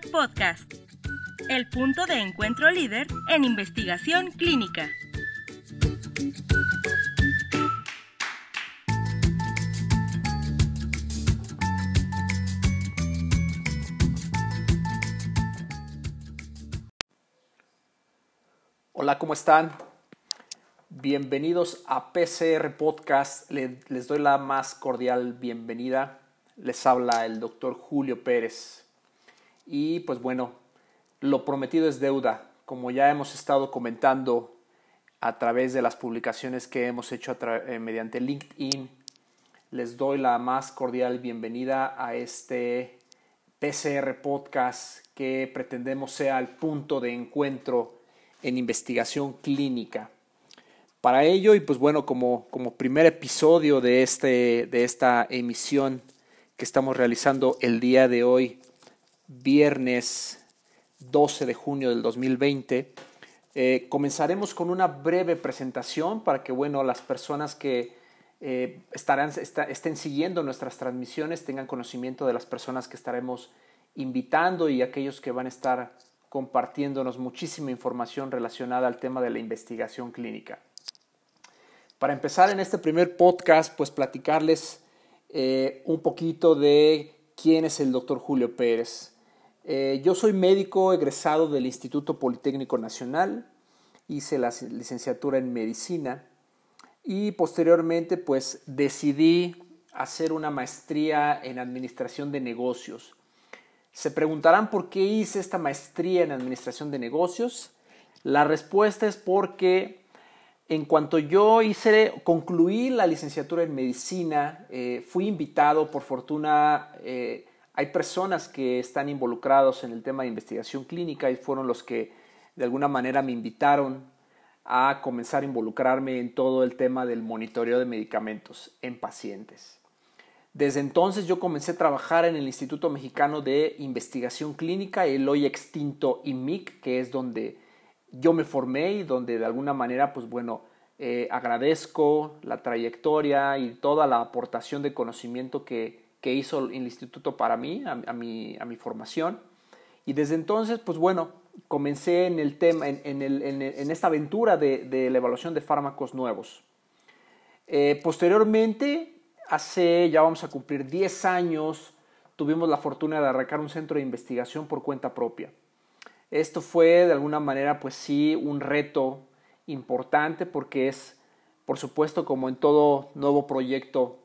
Podcast, el punto de encuentro líder en investigación clínica. Hola, ¿cómo están? Bienvenidos a PCR Podcast. Les doy la más cordial bienvenida. Les habla el doctor Julio Pérez. Y pues bueno, lo prometido es deuda. Como ya hemos estado comentando a través de las publicaciones que hemos hecho eh, mediante LinkedIn, les doy la más cordial bienvenida a este PCR Podcast que pretendemos sea el punto de encuentro en investigación clínica. Para ello, y pues bueno, como, como primer episodio de, este, de esta emisión que estamos realizando el día de hoy, viernes 12 de junio del 2020, eh, comenzaremos con una breve presentación para que bueno, las personas que eh, estarán, estén siguiendo nuestras transmisiones tengan conocimiento de las personas que estaremos invitando y aquellos que van a estar compartiéndonos muchísima información relacionada al tema de la investigación clínica. Para empezar en este primer podcast, pues platicarles eh, un poquito de quién es el doctor Julio Pérez. Eh, yo soy médico egresado del Instituto Politécnico Nacional, hice la licenciatura en medicina y posteriormente pues decidí hacer una maestría en administración de negocios. Se preguntarán por qué hice esta maestría en administración de negocios. La respuesta es porque en cuanto yo hice, concluí la licenciatura en medicina, eh, fui invitado, por fortuna, eh, hay personas que están involucrados en el tema de investigación clínica y fueron los que de alguna manera me invitaron a comenzar a involucrarme en todo el tema del monitoreo de medicamentos en pacientes. Desde entonces yo comencé a trabajar en el Instituto Mexicano de Investigación Clínica, el hoy extinto IMIC, que es donde yo me formé y donde de alguna manera, pues bueno, eh, agradezco la trayectoria y toda la aportación de conocimiento que, hizo el instituto para mí, a, mi, a mi, formación. Y desde entonces, pues bueno, comencé en el tema, en, esta aventura de, la evaluación de fármacos nuevos. Eh, posteriormente, hace ya vamos a cumplir 10 años, tuvimos la fortuna de arrancar un centro de investigación por cuenta propia. Esto fue de alguna manera, pues sí, un reto importante porque es, por supuesto, como en todo nuevo proyecto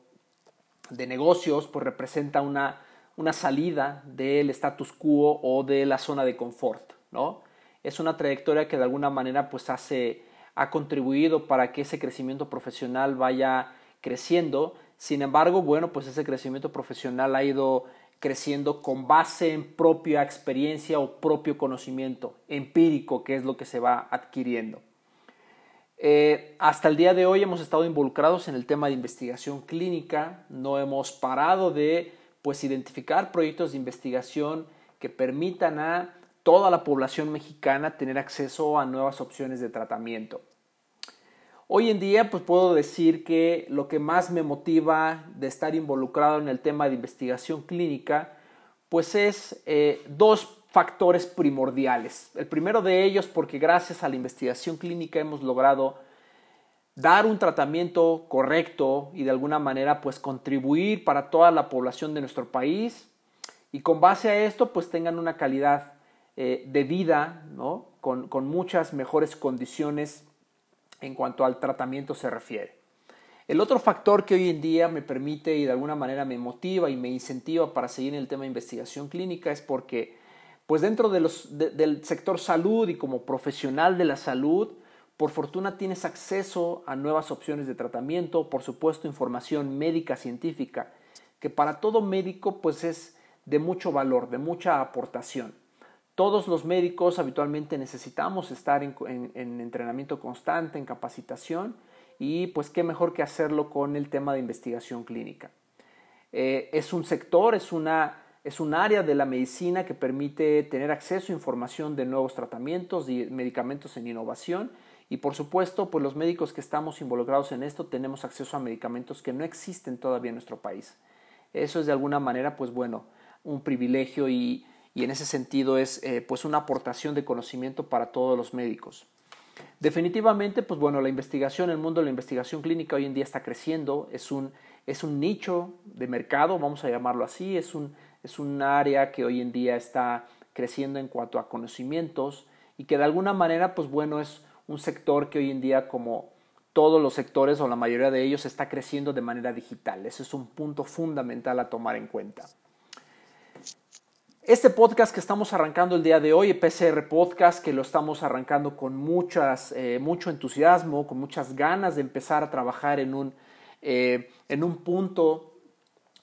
de negocios, pues representa una, una salida del status quo o de la zona de confort, ¿no? Es una trayectoria que de alguna manera pues hace, ha contribuido para que ese crecimiento profesional vaya creciendo sin embargo, bueno, pues ese crecimiento profesional ha ido creciendo con base en propia experiencia o propio conocimiento empírico, que es lo que se va adquiriendo. Eh, hasta el día de hoy hemos estado involucrados en el tema de investigación clínica, no hemos parado de pues identificar proyectos de investigación que permitan a toda la población mexicana tener acceso a nuevas opciones de tratamiento. Hoy en día, pues puedo decir que lo que más me motiva de estar involucrado en el tema de investigación clínica, pues es eh, dos factores primordiales. El primero de ellos, porque gracias a la investigación clínica hemos logrado dar un tratamiento correcto y de alguna manera pues contribuir para toda la población de nuestro país y con base a esto pues tengan una calidad eh, de vida ¿no? con, con muchas mejores condiciones en cuanto al tratamiento se refiere. El otro factor que hoy en día me permite y de alguna manera me motiva y me incentiva para seguir en el tema de investigación clínica es porque pues dentro del sector salud y como profesional de la salud, por fortuna tienes acceso a nuevas opciones de tratamiento, por supuesto información médica científica, que para todo médico pues es de mucho valor, de mucha aportación. Todos los médicos habitualmente necesitamos estar en, entrenamiento constante, en capacitación y pues qué mejor que hacerlo con el tema de investigación clínica. Eh, es un sector, es, una, es un área de la medicina que permite tener acceso a información de nuevos tratamientos y medicamentos en innovación y por supuesto, pues los médicos que estamos involucrados en esto tenemos acceso a medicamentos que no existen todavía en nuestro país. Eso es de alguna manera, pues bueno, un privilegio y, y en ese sentido es eh, pues una aportación de conocimiento para todos los médicos. Definitivamente, pues bueno, la investigación, el mundo de la investigación clínica hoy en día está creciendo, es un, es un nicho de mercado, vamos a llamarlo así, es un, es un área que hoy en día está creciendo en cuanto a conocimientos y que de alguna manera, pues bueno, es un sector que hoy en día, como todos los sectores o la mayoría de ellos, está creciendo de manera digital. Ese es un punto fundamental a tomar en cuenta. Este podcast que estamos arrancando el día de hoy, PCR Podcast, que lo estamos arrancando con muchas, eh, mucho entusiasmo, con muchas ganas de empezar a trabajar en un, eh, en un punto,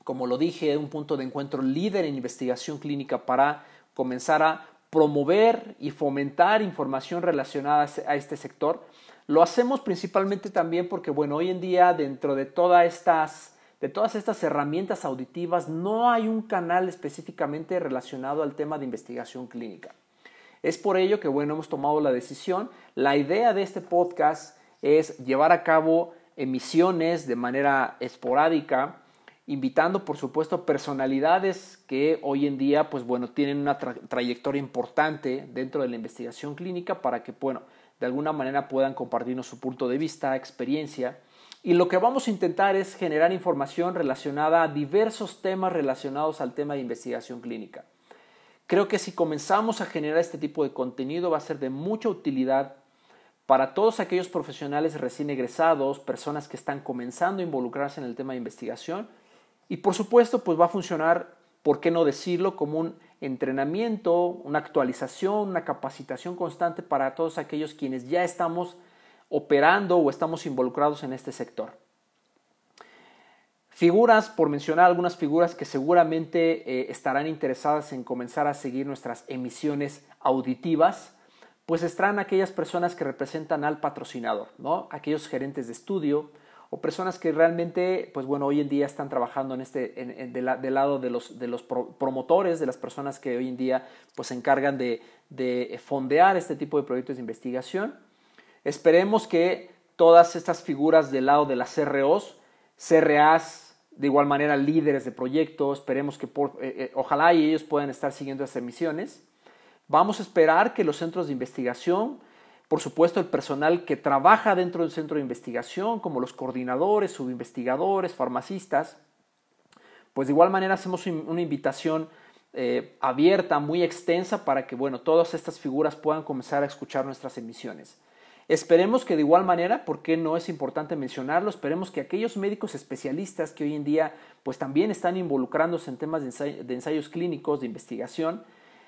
como lo dije, un punto de encuentro líder en investigación clínica para comenzar a promover y fomentar información relacionada a este sector. Lo hacemos principalmente también porque, bueno, hoy en día dentro de todas estas de todas estas herramientas auditivas, no hay un canal específicamente relacionado al tema de investigación clínica. Es por ello que, bueno, hemos tomado la decisión. La idea de este podcast es llevar a cabo emisiones de manera esporádica, invitando, por supuesto, personalidades que hoy en día, pues bueno, tienen una trayectoria importante dentro de la investigación clínica para que, bueno, de alguna manera puedan compartirnos su punto de vista, experiencia y lo que vamos a intentar es generar información relacionada a diversos temas relacionados al tema de investigación clínica. Creo que si comenzamos a generar este tipo de contenido va a ser de mucha utilidad para todos aquellos profesionales recién egresados, personas que están comenzando a involucrarse en el tema de investigación y por supuesto pues va a funcionar, por qué no decirlo, como un entrenamiento, una actualización, una capacitación constante para todos aquellos quienes ya estamos operando o estamos involucrados en este sector. Figuras, por mencionar algunas figuras que seguramente eh, estarán interesadas en comenzar a seguir nuestras emisiones auditivas, pues estarán aquellas personas que representan al patrocinador, ¿no? Aquellos gerentes de estudio o personas que realmente, pues bueno, hoy en día están trabajando en este, del lado de los, de los promotores, de las personas que hoy en día pues se encargan de, de fondear este tipo de proyectos de investigación Esperemos que todas estas figuras del lado de las CROs, CRAs, de igual manera líderes de proyectos, esperemos que eh, eh, ojalá y ellos puedan estar siguiendo esas emisiones. Vamos a esperar que los centros de investigación, por supuesto el personal que trabaja dentro del centro de investigación, como los coordinadores, subinvestigadores, farmacistas, pues de igual manera hacemos una invitación eh, abierta, muy extensa, para que bueno, todas estas figuras puedan comenzar a escuchar nuestras emisiones. Esperemos que de igual manera, porque no es importante mencionarlo, esperemos que aquellos médicos especialistas que hoy en día pues también están involucrándose en temas de, ensayos clínicos, de investigación,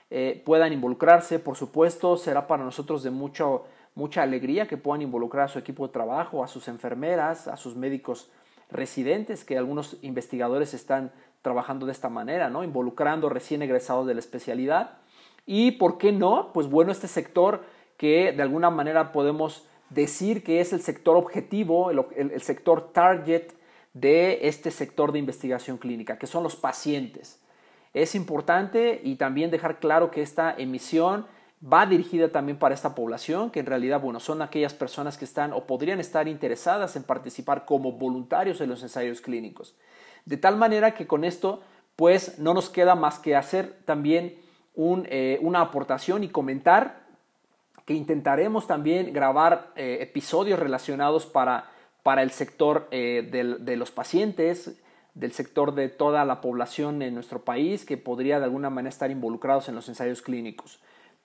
eh, puedan involucrarse. Por supuesto, será para nosotros de mucha alegría que puedan involucrar a su equipo de trabajo, a sus enfermeras, a sus médicos residentes, que algunos investigadores están trabajando de esta manera, ¿no? involucrando recién egresados de la especialidad. Y, ¿por qué no? Pues bueno, este sector que de alguna manera podemos decir que es el sector objetivo, el, sector target de este sector de investigación clínica, que son los pacientes. Es importante y también dejar claro que esta emisión va dirigida también para esta población, que en realidad, bueno, son aquellas personas que están o podrían estar interesadas en participar como voluntarios en los ensayos clínicos. De tal manera que con esto, pues, no nos queda más que hacer también eh, una aportación y comentar que intentaremos también grabar eh, episodios relacionados para, para el sector eh, de los pacientes, del sector de toda la población en nuestro país que podría de alguna manera estar involucrados en los ensayos clínicos,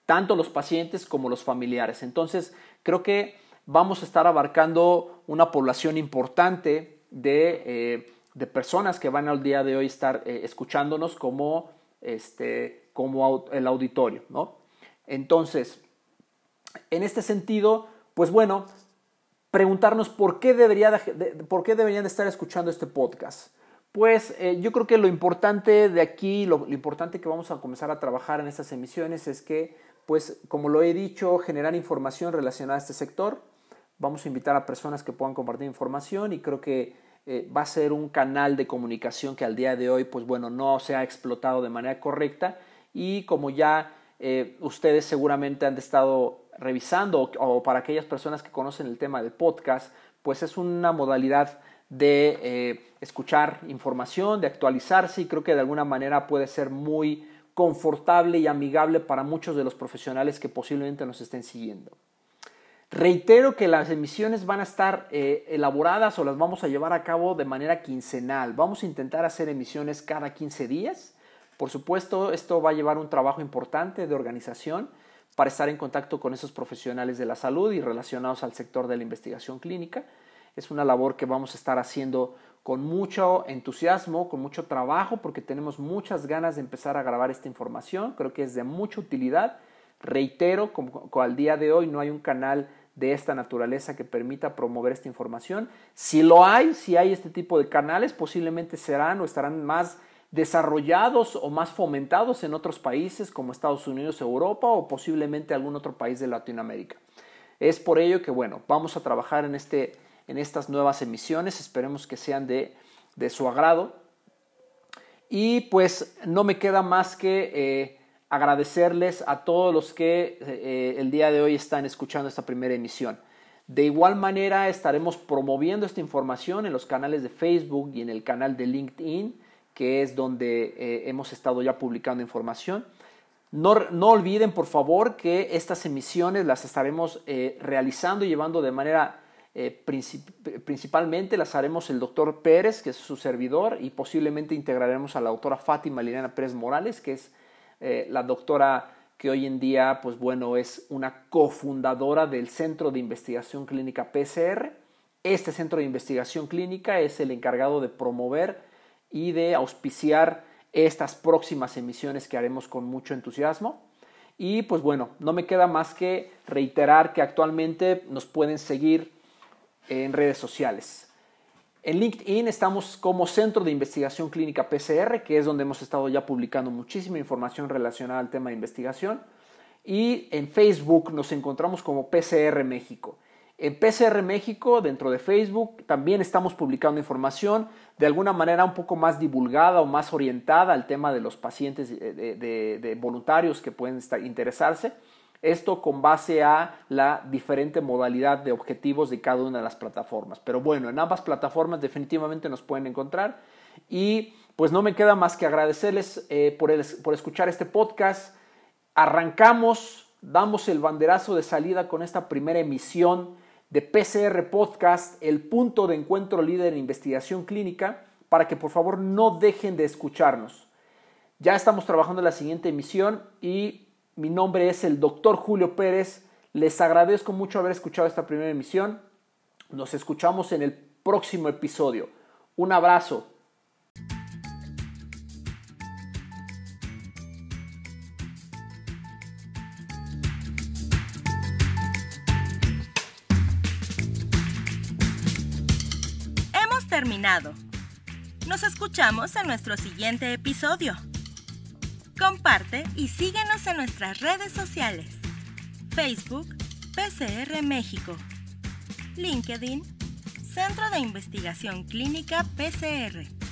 tanto los pacientes como los familiares. Entonces, creo que vamos a estar abarcando una población importante de, eh, de personas que van al día de hoy estar escuchándonos como, este, como el auditorio. ¿no? Entonces, en este sentido, pues bueno, preguntarnos por qué, debería por qué deberían de estar escuchando este podcast. Pues eh, yo creo que lo importante de aquí, lo, importante que vamos a comenzar a trabajar en estas emisiones es que, pues como lo he dicho, generar información relacionada a este sector. Vamos a invitar a personas que puedan compartir información y creo que eh, va a ser un canal de comunicación que al día de hoy, pues bueno, no se ha explotado de manera correcta y como ya eh, ustedes seguramente han estado revisando o, para aquellas personas que conocen el tema del podcast, pues es una modalidad de eh, escuchar información, de actualizarse y creo que de alguna manera puede ser muy, confortable y amigable para muchos de los profesionales que posiblemente nos estén siguiendo. Reitero que las emisiones van a estar eh, elaboradas o las vamos a llevar a cabo de manera quincenal. Vamos a intentar hacer emisiones cada 15 días. Por supuesto, esto va a llevar un trabajo importante de organización para estar en contacto con esos profesionales de la salud y relacionados al sector de la investigación clínica. Es una labor que vamos a estar haciendo con mucho entusiasmo, con mucho trabajo, porque tenemos muchas ganas de empezar a grabar esta información. Creo que es de mucha utilidad. Reitero, como, al día de hoy no hay un canal de esta naturaleza que permita promover esta información. Si lo hay, si hay este tipo de canales, posiblemente serán o estarán más desarrollados o más fomentados en otros países como Estados Unidos, Europa o posiblemente algún otro país de Latinoamérica. Es por ello que, bueno, vamos a trabajar en, este, en estas nuevas emisiones, esperemos que sean de, de su agrado. Y pues no me queda más que eh, agradecerles a todos los que eh, el día de hoy están escuchando esta primera emisión. De igual manera estaremos promoviendo esta información en los canales de Facebook y en el canal de LinkedIn que es donde eh, hemos estado ya publicando información. No, no, olviden, por favor, que estas emisiones las estaremos realizando y llevando de manera eh, principalmente, las haremos el doctor Pérez, que es su servidor, y posiblemente integraremos a la doctora Fátima Liliana Pérez Morales, que es la doctora que hoy en día, pues bueno, es una cofundadora del Centro de Investigación Clínica PCR. Este centro de investigación clínica es el encargado de promover y de auspiciar estas próximas emisiones que haremos con mucho entusiasmo. Y pues bueno, no me queda más que reiterar que actualmente nos pueden seguir en redes sociales. En LinkedIn estamos como Centro de Investigación Clínica PCR, que es donde hemos estado ya publicando muchísima información relacionada al tema de investigación. Y en Facebook nos encontramos como PCR México. En PCR México, dentro de Facebook, también estamos publicando información de alguna manera un poco más divulgada o más orientada al tema de los pacientes de, voluntarios que pueden interesarse. Esto con base a la diferente modalidad de objetivos de cada una de las plataformas. Pero bueno, en ambas plataformas definitivamente nos pueden encontrar. Y pues no me queda más que agradecerles eh, por, por escuchar este podcast. Arrancamos, damos el banderazo de salida con esta primera emisión de PCR Podcast, el punto de encuentro líder en investigación clínica, para que por favor no dejen de escucharnos. Ya estamos trabajando en la siguiente emisión y mi nombre es el doctor Julio Pérez. Les agradezco mucho haber escuchado esta primera emisión. Nos escuchamos en el próximo episodio. Un abrazo. terminado. Nos escuchamos en nuestro siguiente episodio. Comparte y síguenos en nuestras redes sociales. Facebook, PCR México. LinkedIn, Centro de Investigación Clínica PCR.